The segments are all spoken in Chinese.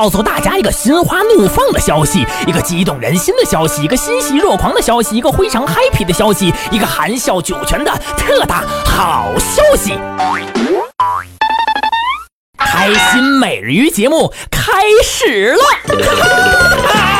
告诉大家一个心花怒放的消息，一个激动人心的消息，一个欣喜若狂的消息，一个非常 happy 的消息，一个含笑九泉的特大好消息！开心每日鱼节目开始了！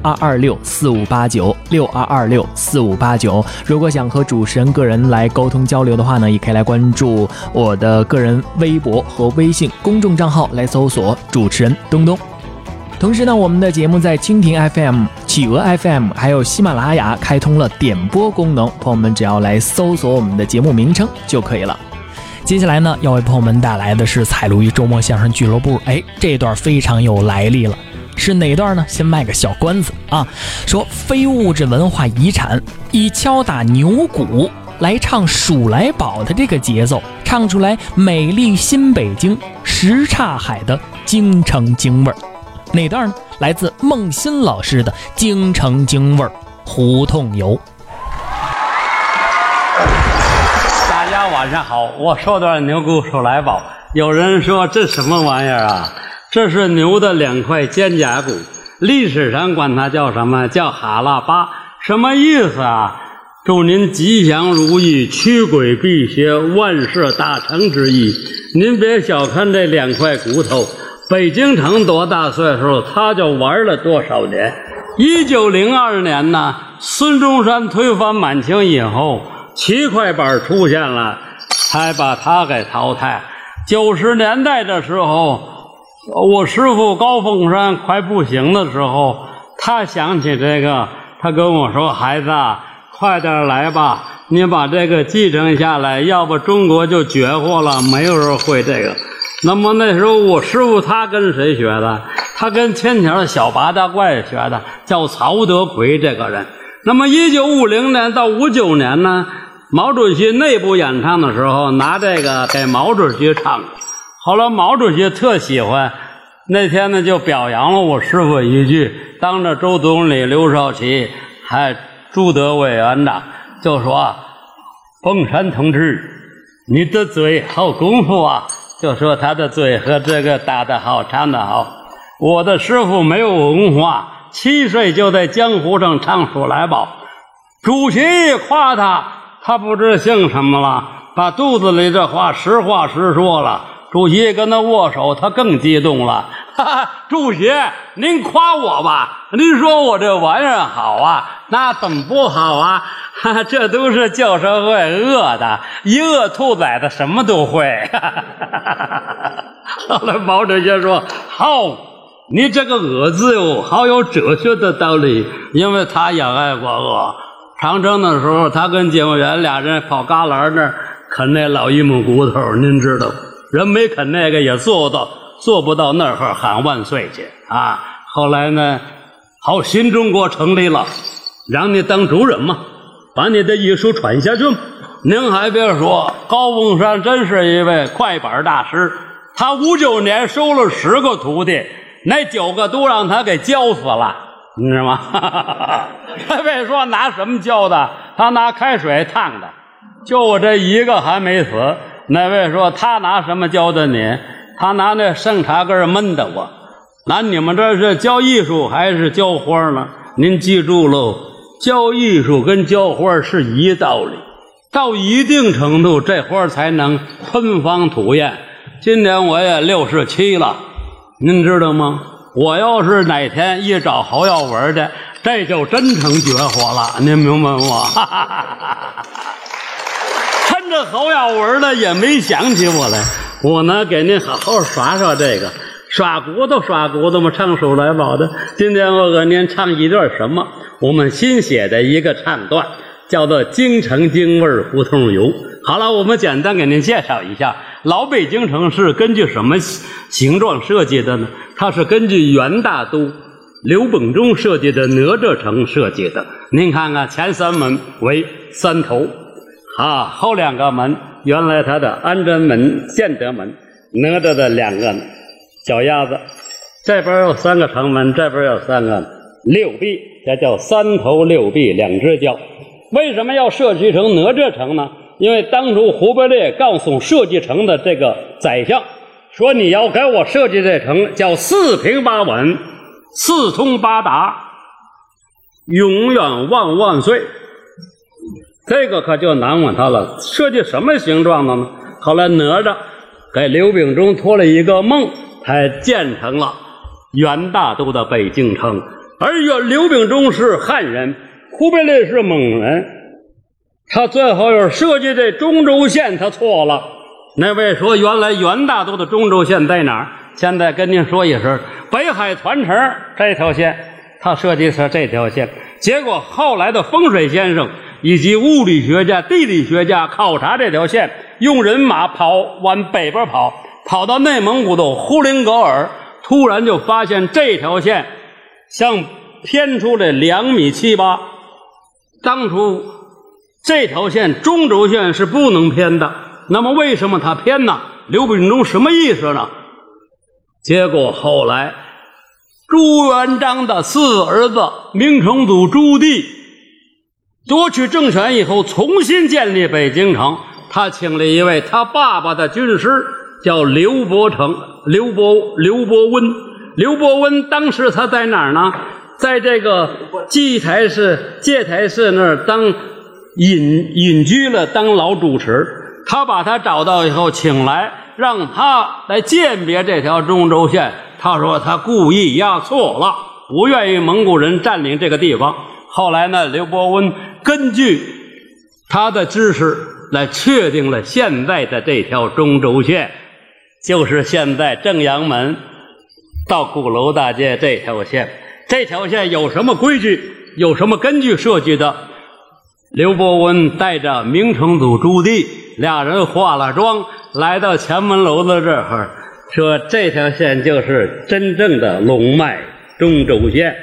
二二六四五八九六二二六四五八九，如果想和主持人个人来沟通交流的话呢，也可以来关注我的个人微博和微信公众账号，来搜索主持人东东。同时呢，我们的节目在蜻蜓 FM、企鹅 FM 还有喜马拉雅开通了点播功能，朋友们只要来搜索我们的节目名称就可以了。接下来呢，要为朋友们带来的是彩鲈鱼周末相声俱乐部，哎，这段非常有来历了。是哪段呢？先卖个小关子啊，说非物质文化遗产以敲打牛鼓来唱《数来宝》的这个节奏，唱出来美丽新北京什刹海的京城京味儿。哪段呢？来自孟新老师的《京城京味儿胡同游》。大家晚上好，我说段牛鼓《数来宝》。有人说这什么玩意儿啊？这是牛的两块肩胛骨，历史上管它叫什么？叫哈拉巴，什么意思啊？祝您吉祥如意，驱鬼辟邪，万事大成之意。您别小看这两块骨头，北京城多大岁数，他就玩了多少年。一九零二年呢，孙中山推翻满清以后，七块板出现了，才把他给淘汰。九十年代的时候。我师傅高凤山快不行的时候，他想起这个，他跟我说：“孩子，快点来吧，你把这个继承下来，要不中国就绝户了，没有人会这个。”那么那时候我师傅他跟谁学的？他跟天桥的小八大怪学的，叫曹德奎这个人。那么一九五零年到五九年呢，毛主席内部演唱的时候，拿这个给毛主席唱。后来毛主席特喜欢，那天呢就表扬了我师傅一句，当着周总理、刘少奇还朱德委员长，就说：“凤山同志，你的嘴好功夫啊！”就说他的嘴和这个打得好，唱得好。我的师傅没有文化，七岁就在江湖上唱《数来宝》，主席一夸他，他不知姓什么了，把肚子里这话实话实说了。主席跟他握手，他更激动了。哈哈，主席，您夸我吧，您说我这玩意儿好啊，那怎么不好啊？哈哈，这都是旧社会饿的，一饿兔崽子什么都会。哈哈哈哈！后来毛主席说：“好，你这个饿字哟，好有哲学的道理，因为他也爱过饿。长征的时候，他跟警卫员俩人跑旮旯那儿啃那老榆木骨头，您知道。”人没啃那个也做到，做不到那儿喊万岁去啊！后来呢，好新中国成立了，让你当主人嘛，把你的艺术传下去。您还别说，高凤山真是一位快板大师。他五九年收了十个徒弟，那九个都让他给教死了，你知道吗？他别说拿什么教的，他拿开水烫的，就我这一个还没死。那位说他拿什么教的你？他拿那生茶根闷的我。那你们这是教艺术还是教花呢？您记住喽，教艺术跟浇花是一道理，到一定程度，这花才能喷芳吐艳。今年我也六十七了，您知道吗？我要是哪天一找侯耀文去，这就真成绝活了。您明白吗？哈哈哈哈哈哈着侯耀文呢，也没想起我来。我呢，给您好好耍耍这个，耍骨头，耍骨头嘛，唱首来宝的。今天我给您唱一段什么？我们新写的一个唱段，叫做《京城京味胡同游》。好了，我们简单给您介绍一下，老北京城是根据什么形状设计的呢？它是根据元大都刘秉忠设计的哪吒城设计的。您看看前三门为三头，啊，后两个门原来它的安贞门、建德门，哪吒的两个脚丫子，这边有三个城门，这边有三个六臂，这叫三头六臂两只脚。为什么要设计成哪吒城呢？因为当初忽必烈告诉设计城的这个宰相说：“你要给我设计这城，叫四平八稳、四通八达、永远万万岁。”这个可就难为他了。设计什么形状的呢？后来哪吒给刘秉忠托了一个梦，才建成了元大都的北京城。而元刘秉忠是汉人，忽必烈是蒙人。他最后又设计这中轴线，他错了。那位说，原来元大都的中轴线在哪儿？现在跟您说一声，北海团城这条线，他设计是这条线。结果后来的风水先生以及物理学家、地理学家考察这条线，用人马跑往北边跑，跑到内蒙古的呼伦格尔，突然就发现这条线像偏出了两米七八。当初。这条线中轴线是不能偏的，那么为什么它偏呢？刘秉忠什么意思呢？结果后来朱元璋的四儿子明成祖朱棣夺取政权以后，重新建立北京城，他请了一位他爸爸的军师，叫刘伯承、刘伯、刘伯温。刘伯温当时他在哪儿呢？在这个祭台寺、戒台寺那儿当。隐隐居了，当老主持。他把他找到以后，请来让他来鉴别这条中轴线。他说他故意压错了，不愿意蒙古人占领这个地方。后来呢，刘伯温根据他的知识来确定了现在的这条中轴线，就是现在正阳门到鼓楼大街这条线。这条线有什么规矩？有什么根据设计的？刘伯温带着明成祖朱棣，俩人化了妆，来到前门楼子这儿，说：“这条线就是真正的龙脉中轴线。”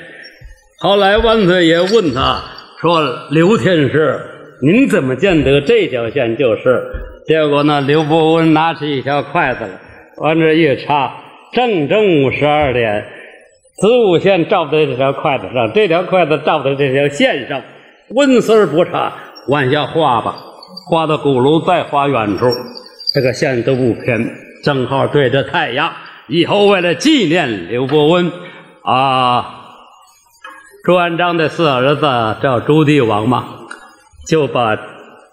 后来万岁爷问他说：“刘天师，您怎么见得这条线就是？”结果呢，刘伯温拿起一条筷子来，往这一插，正中午十二点，子午线照在这条筷子上，这条筷子照在这条线上。纹丝儿不差，往下画吧，画到鼓楼再画远处，这个线都不偏，正好对着太阳。以后为了纪念刘伯温，啊，朱元璋的四儿子叫朱棣王嘛，就把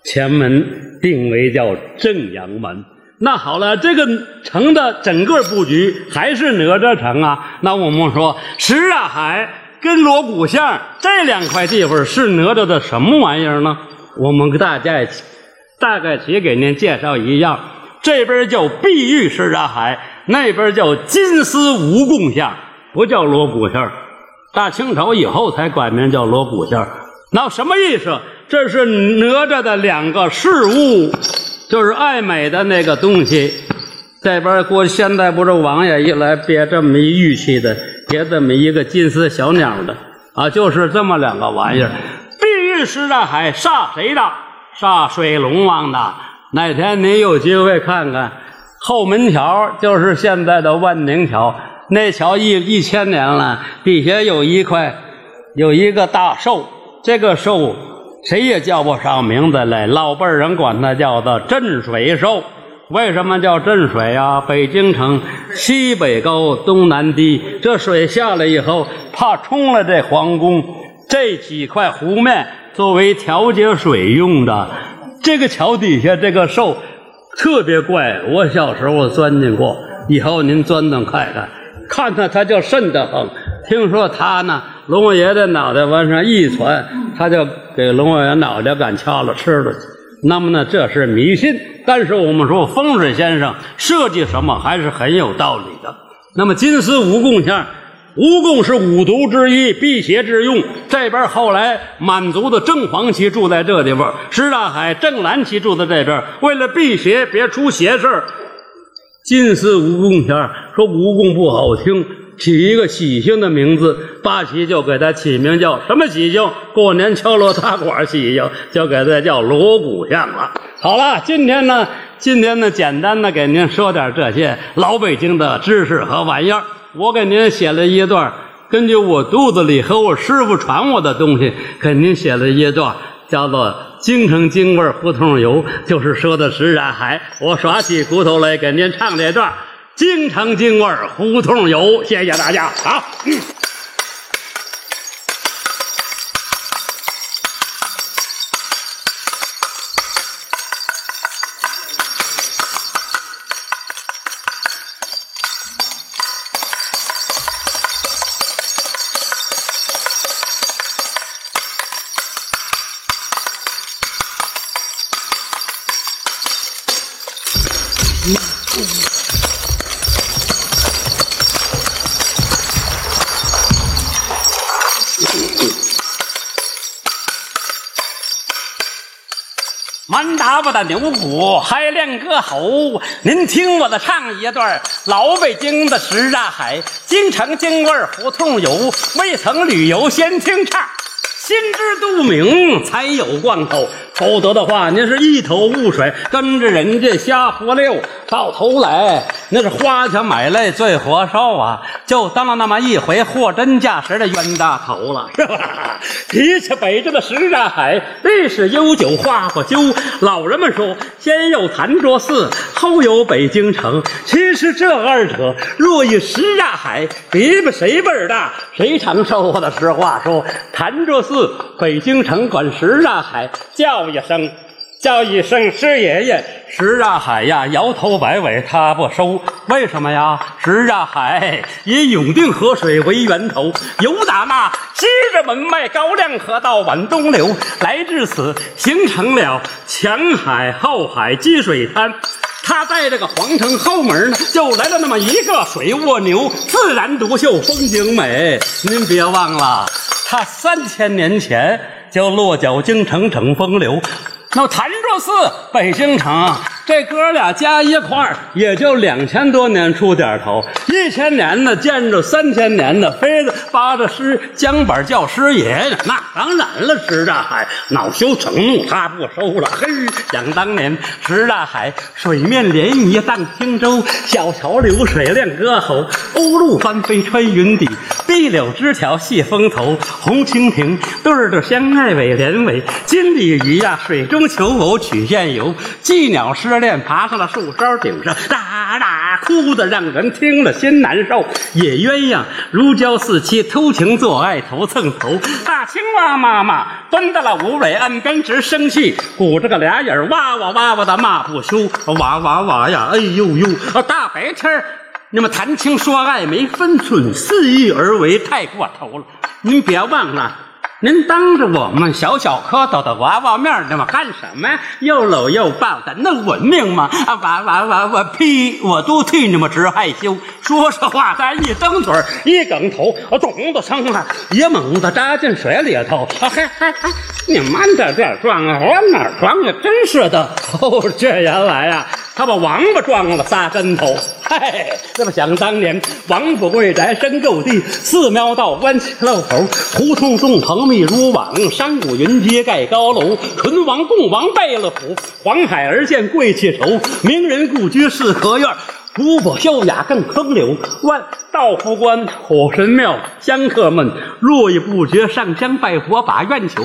前门定为叫正阳门。那好了，这个城的整个布局还是哪吒城啊？那我们说石啊海。跟锣鼓巷这两块地方是哪吒的什么玩意儿呢？我们给大家大概齐给您介绍一样。这边叫碧玉石闸海，那边叫金丝蜈蚣巷，不叫锣鼓巷。大清朝以后才改名叫锣鼓巷。那什么意思？这是哪吒的两个饰物，就是爱美的那个东西。这边过现在不是王爷一来别这么一玉器的。别这么一个金丝小鸟的啊，就是这么两个玩意儿。碧玉石大海煞谁的？煞水龙王的。哪天您有机会看看后门桥，就是现在的万宁桥。那桥一一千年了，底下有一块，有一个大兽。这个兽谁也叫不上名字来，老辈人管它叫做镇水兽。为什么叫镇水呀？北京城西北高，东南低，这水下来以后，怕冲了这皇宫，这几块湖面作为调节水用的。这个桥底下这个兽特别怪，我小时候钻进过，以后您钻钻看看，看他他就瘆得慌。听说他呢，龙王爷的脑袋往上一传，他就给龙王爷脑袋干敲了吃了去。那么呢，这是迷信，但是我们说风水先生设计什么还是很有道理的。那么金丝蜈蚣像，蜈蚣是五毒之一，辟邪之用。这边后来满族的正黄旗住在这地方，石大海正蓝旗住在这边，为了辟邪，别出邪事儿。金丝蜈蚣像说蜈蚣不好听。起一个喜庆的名字，八旗就给他起名叫什么喜庆？过年敲锣打鼓喜庆，就给他叫锣鼓巷了。好了，今天呢，今天呢，简单的给您说点这些老北京的知识和玩意儿。我给您写了一段，根据我肚子里和我师傅传我的东西，给您写了一段，叫做《京城京味胡同游》，就是说的石染海。我耍起骨头来给您唱这段。京城京味胡同游，谢谢大家。好，嗯我的牛骨还练歌喉，您听我的唱一段老北京的什刹海，京城京味胡同游，未曾旅游先听唱，心知肚明才有贯口，否则的话您是一头雾水，跟着人家瞎胡溜，到头来那是花钱买来最活受啊！就当了那么一回货真价实的冤大头了，是吧？提起北京的什刹海，历史悠久，话不休。老人们说，先有潭柘寺，后有北京城。其实这二者若以什刹海比比谁辈儿大，谁长寿？我的实话说，潭柘寺、北京城管什刹海叫叫一声。叫一声师爷爷，石大海呀，摇头摆尾他不收，为什么呀？石大海以永定河水为源头，由打那西直门脉高粱河到皖东流，来至此形成了前海后海积水滩。他在这个皇城后门呢，就来了那么一个水卧牛，自然独秀，风景美。您别忘了，他三千年前叫落脚京城，逞风流。那潭柘寺、北京城，这哥俩加一块儿也就两千多年出点头，一千年的见着三千年的，非得扒着师江板叫师爷，那当然了。石大海恼羞成怒，他不收了。嘿，想当年，石大海水面涟漪荡轻舟，小桥流水亮歌喉，鸥鹭翻飞穿云底，碧柳枝条戏风头，红蜻蜓对对相爱尾连尾，金鲤鱼呀水中。求偶曲线游，妓鸟诗恋爬上了树梢顶上，哒哒哭得让人听了心难受。野鸳鸯如胶似漆，偷情做爱头蹭头。大青蛙妈妈蹲到了芦苇岸边直生气，鼓着个俩眼哇哇哇哇的骂不休。哇哇哇呀，哎呦呦！大白天你们谈情说爱没分寸，肆意而为太过头了。您别忘了。您当着我们小小蝌蚪的娃娃面那么干什么？又搂又抱的，那文明吗？啊，娃娃娃娃，呸！我都替你们直害羞。说实话，咱一蹬腿一梗头，我咚的声啊，也猛地扎进水里头。啊，嘿嘿嘿，你慢点点撞啊！往哪撞啊？真是的。哦，这原来呀。他把王八撞了仨跟头，嗨！那么想当年，王府贵宅深够地，寺庙道弯起漏口，胡同纵横密如网，山谷云街盖高楼。淳王共王贝勒府，黄海而建贵气愁。名人故居四合院，古朴秀雅更风流。万道福观、火神庙，香客们络绎不绝上香拜佛把愿求。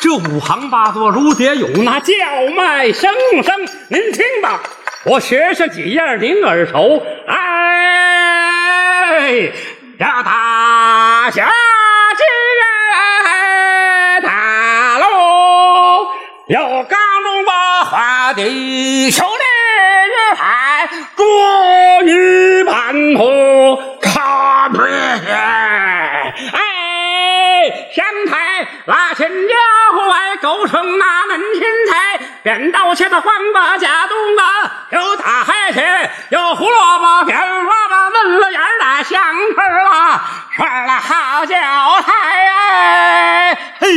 这五行八作如蝶涌，那叫卖声声，您听吧。我学学几样儿您耳熟哎这大侠之人喽。有刚中八花的首领还捉鱼扮猴儿不拉千家户外，构成那门前菜。扁豆切的黄瓜加冬瓜，有大海茄，有胡萝卜，片萝卜嫩了芽儿的香椿儿啦，串了好叫菜哎！嘿，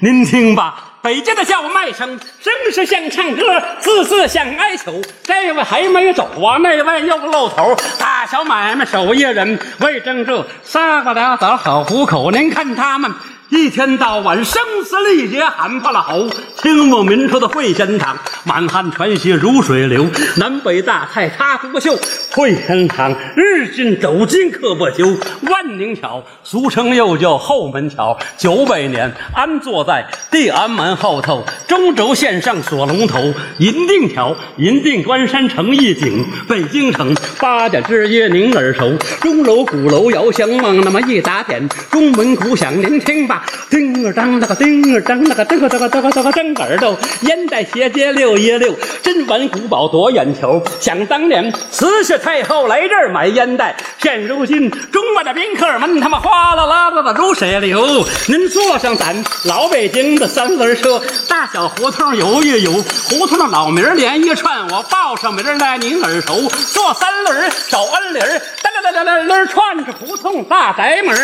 您听吧。北京的叫卖声，声是像唱歌，字字像哀求。这位还没走啊，那位又露头。大小买卖手艺人，为挣这仨瓜俩枣好糊口。您看他们。一天到晚声嘶力竭喊破了喉，清末民初的会仙堂，满汉全席如水流，南北大菜他不秀。会仙堂日进斗金刻不休，万宁桥俗称又叫后门桥，九百年安坐在地安门后头，中轴线上锁龙头。银锭桥银锭关山城一景，北京城八家之一您耳熟，钟楼鼓楼遥相望，那么一打点，钟门鼓响您听吧。叮儿当那个叮儿当那个这个这个这个这个正耳朵，烟袋斜街溜一溜，真玩古堡夺眼球。想当年慈禧太后来这儿买烟袋，现如今中外的宾客们他妈哗啦啦啦的如水流。您坐上咱老北京的三轮车，大小胡同游一游，胡同的老名连一串，我报上名来您耳熟。坐三轮守恩铃儿，噔噔噔噔噔串着胡同大宅门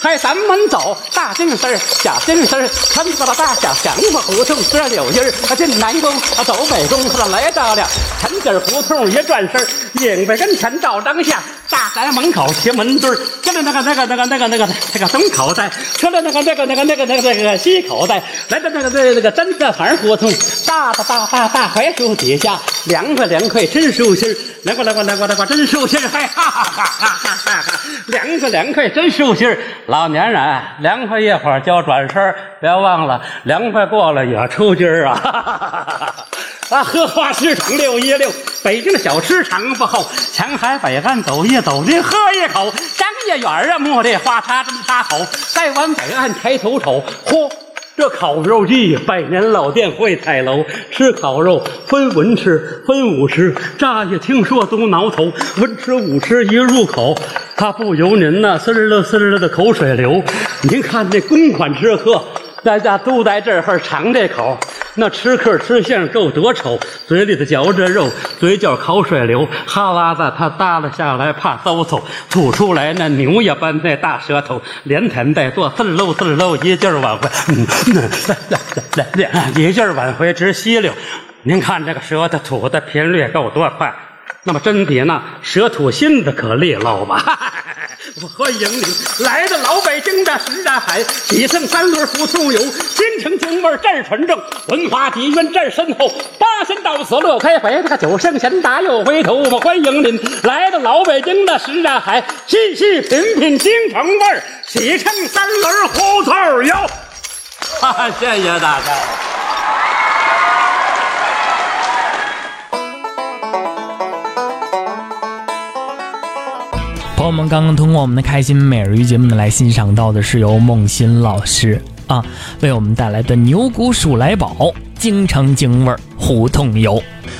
还咱们走大进。丝儿小金丝儿，穿过了大小祥子胡同，这柳荫儿进南宫，走北宫，他来到了陈家胡同，一转身，影子跟前照张相，大宅门口贴门墩儿，跟着那个那个那个那个那个那个东口袋，出了那个那个那个那个那个那个西口袋，来到那个那个那个真色房胡同，大大大大大槐树底下，凉快凉快真舒心，来过来过来过来过真舒心，嗨哈哈哈哈哈哈，凉快凉快真舒心，老年人凉快一会儿。叫转身，别忘了凉快过了也抽筋儿啊！啊，荷花市场溜一溜，北京的小吃尝不后，前海北岸走一走，您喝一口，张家园啊，茉莉花插针插口，再往北岸抬头瞅，嚯！这烤肉季，百年老店会彩楼，吃烤肉分文吃，分武吃。乍一听说都挠头，文吃武吃一入口，他不由您呐，滋儿了滋儿的口水流。您看这公款吃喝。大家都在这儿尝这口，那吃客吃相够多丑，嘴里头嚼着肉，嘴角口水流，哈喇子他耷拉下来怕嗖嗖，吐出来那牛一般那大舌头，连舔带嘬，滋溜滋溜，一劲儿往回，来来来，一劲儿往回直吸溜。您看这个舌头吐的频率够多快，那么真比那蛇吐心子可利落吧？我欢迎您来到老北京的什刹海，喜胜三轮胡同游，京城京味这儿纯正，文化底蕴这儿深厚。八仙到此乐开怀，这个九圣贤达又回头。我们欢迎您来到老北京的什刹海，细细品品京城味儿，喜胜三轮胡同游。哈哈，谢谢大家。我们，刚刚通过我们的开心每日鱼节目呢，来欣赏到的是由梦欣老师啊为我们带来的牛骨鼠来宝京城京味儿胡同游。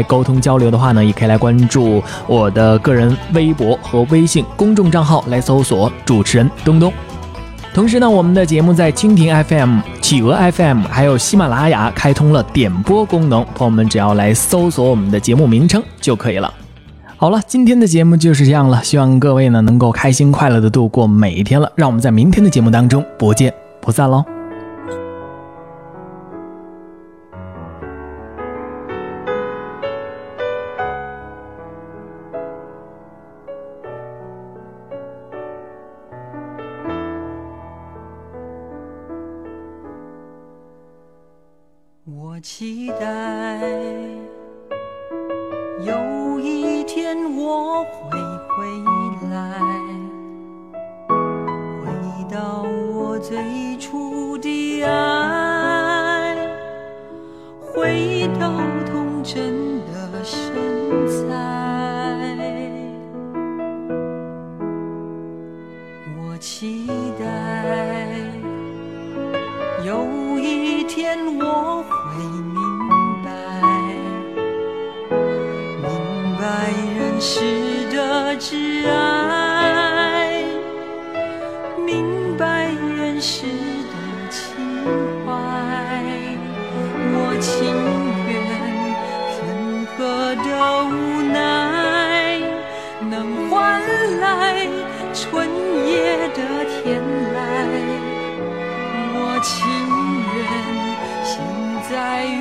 来沟通交流的话呢，也可以来关注我的个人微博和微信公众账号，来搜索主持人东东。同时呢，我们的节目在蜻蜓 FM、企鹅 FM 还有喜马拉雅开通了点播功能，朋友们只要来搜索我们的节目名称就可以了。好了，今天的节目就是这样了，希望各位呢能够开心快乐的度过每一天了。让我们在明天的节目当中不见不散喽。期待有一天我会回来回到我最。在。